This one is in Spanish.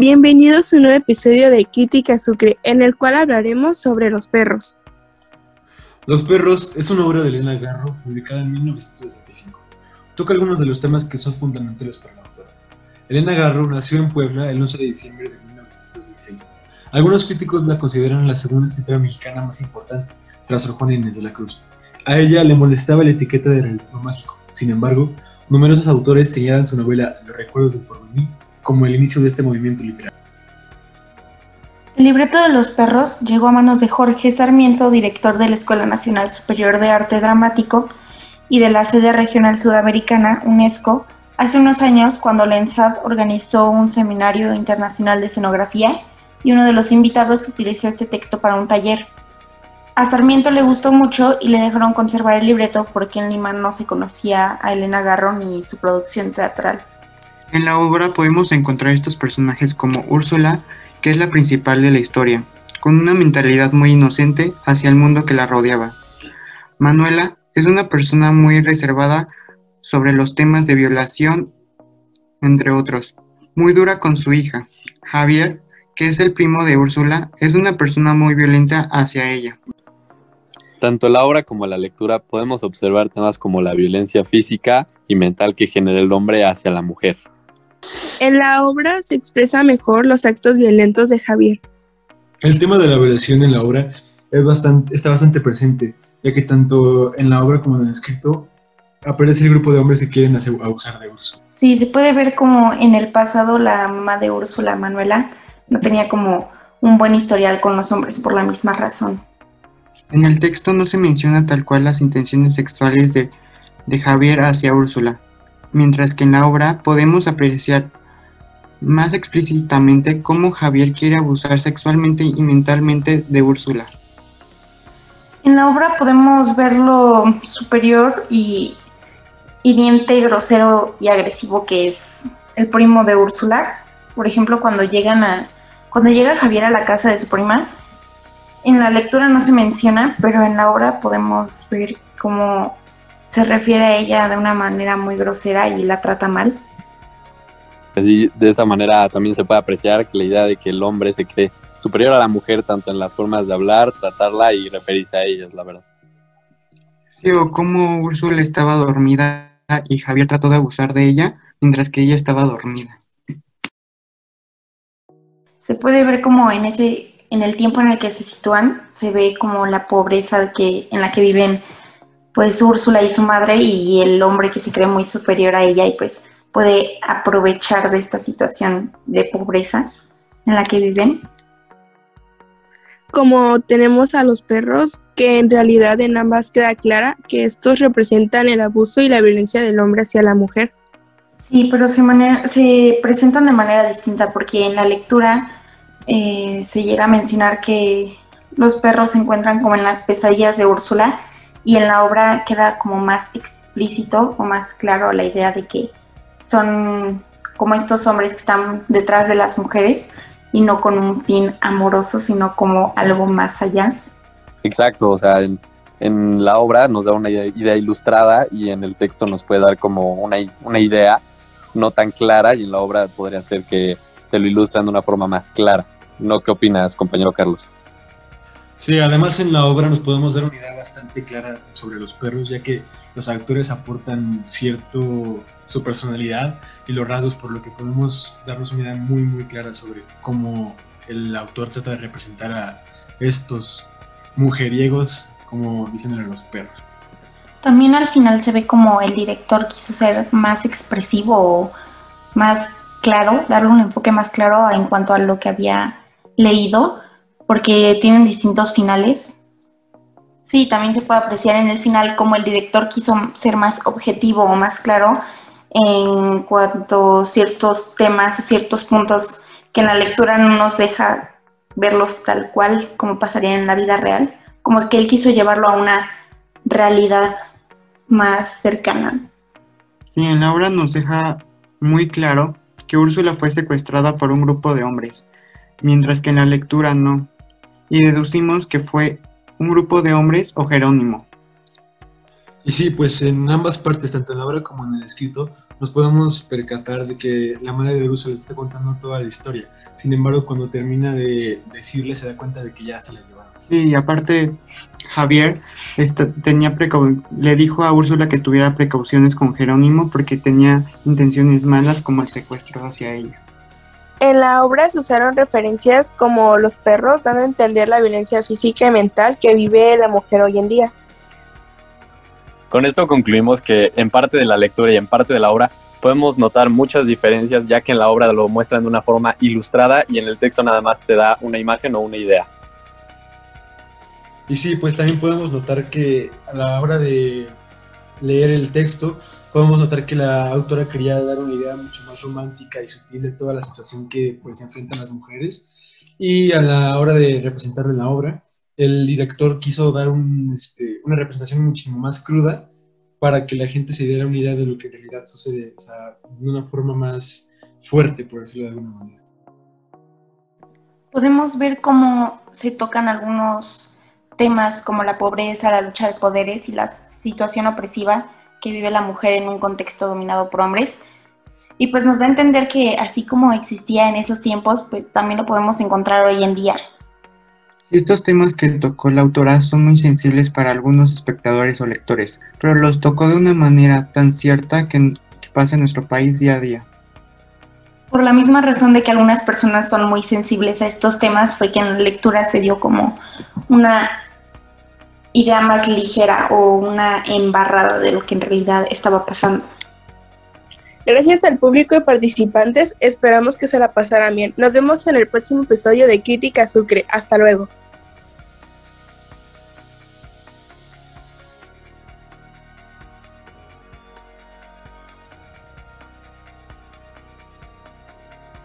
Bienvenidos a un nuevo episodio de Crítica Sucre, en el cual hablaremos sobre los perros. Los perros es una obra de Elena Garro publicada en 1965. Toca algunos de los temas que son fundamentales para la autora. Elena Garro nació en Puebla el 11 de diciembre de 1916. Algunos críticos la consideran la segunda escritora mexicana más importante, tras Sor Inés de la Cruz. A ella le molestaba la etiqueta de realismo mágico. Sin embargo, numerosos autores señalan su novela Los recuerdos del porvenir como el inicio de este movimiento literario. El libreto de los perros llegó a manos de Jorge Sarmiento, director de la Escuela Nacional Superior de Arte Dramático y de la sede regional sudamericana UNESCO, hace unos años cuando la ENSAD organizó un seminario internacional de escenografía y uno de los invitados utilizó este texto para un taller. A Sarmiento le gustó mucho y le dejaron conservar el libreto porque en Lima no se conocía a Elena Garro ni su producción teatral. En la obra podemos encontrar estos personajes como Úrsula, que es la principal de la historia, con una mentalidad muy inocente hacia el mundo que la rodeaba. Manuela es una persona muy reservada sobre los temas de violación, entre otros, muy dura con su hija. Javier, que es el primo de Úrsula, es una persona muy violenta hacia ella. Tanto la obra como la lectura podemos observar temas como la violencia física y mental que genera el hombre hacia la mujer. En la obra se expresa mejor los actos violentos de Javier. El tema de la violación en la obra es bastante, está bastante presente, ya que tanto en la obra como en el escrito aparece el grupo de hombres que quieren abusar de Úrsula. Sí, se puede ver como en el pasado la mamá de Úrsula, Manuela, no tenía como un buen historial con los hombres por la misma razón. En el texto no se menciona tal cual las intenciones sexuales de, de Javier hacia Úrsula, mientras que en la obra podemos apreciar más explícitamente cómo Javier quiere abusar sexualmente y mentalmente de Úrsula. En la obra podemos ver lo superior y hiriente, grosero y agresivo que es el primo de Úrsula. Por ejemplo, cuando llegan a cuando llega Javier a la casa de su prima, en la lectura no se menciona, pero en la obra podemos ver cómo se refiere a ella de una manera muy grosera y la trata mal. Así, de esa manera también se puede apreciar que la idea de que el hombre se cree superior a la mujer tanto en las formas de hablar, tratarla y referirse a ella, es la verdad. Sí, o cómo Úrsula estaba dormida y Javier trató de abusar de ella mientras que ella estaba dormida. Se puede ver como en ese en el tiempo en el que se sitúan se ve como la pobreza que en la que viven pues Úrsula y su madre y el hombre que se cree muy superior a ella y pues puede aprovechar de esta situación de pobreza en la que viven. Como tenemos a los perros, que en realidad en ambas queda clara que estos representan el abuso y la violencia del hombre hacia la mujer. Sí, pero se, se presentan de manera distinta porque en la lectura eh, se llega a mencionar que los perros se encuentran como en las pesadillas de Úrsula y en la obra queda como más explícito o más claro la idea de que son como estos hombres que están detrás de las mujeres y no con un fin amoroso, sino como algo más allá. Exacto, o sea, en, la obra nos da una idea ilustrada y en el texto nos puede dar como una, una idea no tan clara y en la obra podría ser que te lo ilustran de una forma más clara. ¿No qué opinas, compañero Carlos? Sí, además en la obra nos podemos dar una idea bastante clara sobre los perros, ya que los actores aportan cierto su personalidad y los rasgos, por lo que podemos darnos una idea muy muy clara sobre cómo el autor trata de representar a estos mujeriegos, como dicen los perros. También al final se ve como el director quiso ser más expresivo más claro, darle un enfoque más claro en cuanto a lo que había leído porque tienen distintos finales. Sí, también se puede apreciar en el final cómo el director quiso ser más objetivo o más claro en cuanto a ciertos temas o ciertos puntos que en la lectura no nos deja verlos tal cual como pasaría en la vida real, como que él quiso llevarlo a una realidad más cercana. Sí, en la obra nos deja muy claro que Úrsula fue secuestrada por un grupo de hombres, mientras que en la lectura no y deducimos que fue un grupo de hombres o Jerónimo. Y sí, pues en ambas partes, tanto en la obra como en el escrito, nos podemos percatar de que la madre de Uso le está contando toda la historia. Sin embargo, cuando termina de decirle, se da cuenta de que ya se la llevaron. Sí, y aparte Javier esta- tenía precau- le dijo a Úrsula que tuviera precauciones con Jerónimo porque tenía intenciones malas como el secuestro hacia ella. En la obra se usaron referencias como los perros, dando a entender la violencia física y mental que vive la mujer hoy en día. Con esto concluimos que en parte de la lectura y en parte de la obra podemos notar muchas diferencias, ya que en la obra lo muestran de una forma ilustrada y en el texto nada más te da una imagen o una idea. Y sí, pues también podemos notar que a la hora de leer el texto, podemos notar que la autora quería dar una idea mucho más romántica y sutil de toda la situación que pues enfrentan las mujeres. Y a la hora de representarlo en la obra, el director quiso dar un, este, una representación muchísimo más cruda para que la gente se diera una idea de lo que en realidad sucede, o sea, de una forma más fuerte, por decirlo de alguna manera. Podemos ver cómo se tocan algunos temas como la pobreza, la lucha de poderes y la situación opresiva que vive la mujer en un contexto dominado por hombres. Y pues nos da a entender que así como existía en esos tiempos, pues también lo podemos encontrar hoy en día. Estos temas que tocó la autora son muy sensibles para algunos espectadores o lectores, pero los tocó de una manera tan cierta que, que pasa en nuestro país día a día. Por la misma razón de que algunas personas son muy sensibles a estos temas, fue que en la lectura se dio como una idea más ligera o una embarrada de lo que en realidad estaba pasando. Gracias al público y participantes, esperamos que se la pasaran bien. Nos vemos en el próximo episodio de Crítica Sucre. Hasta luego.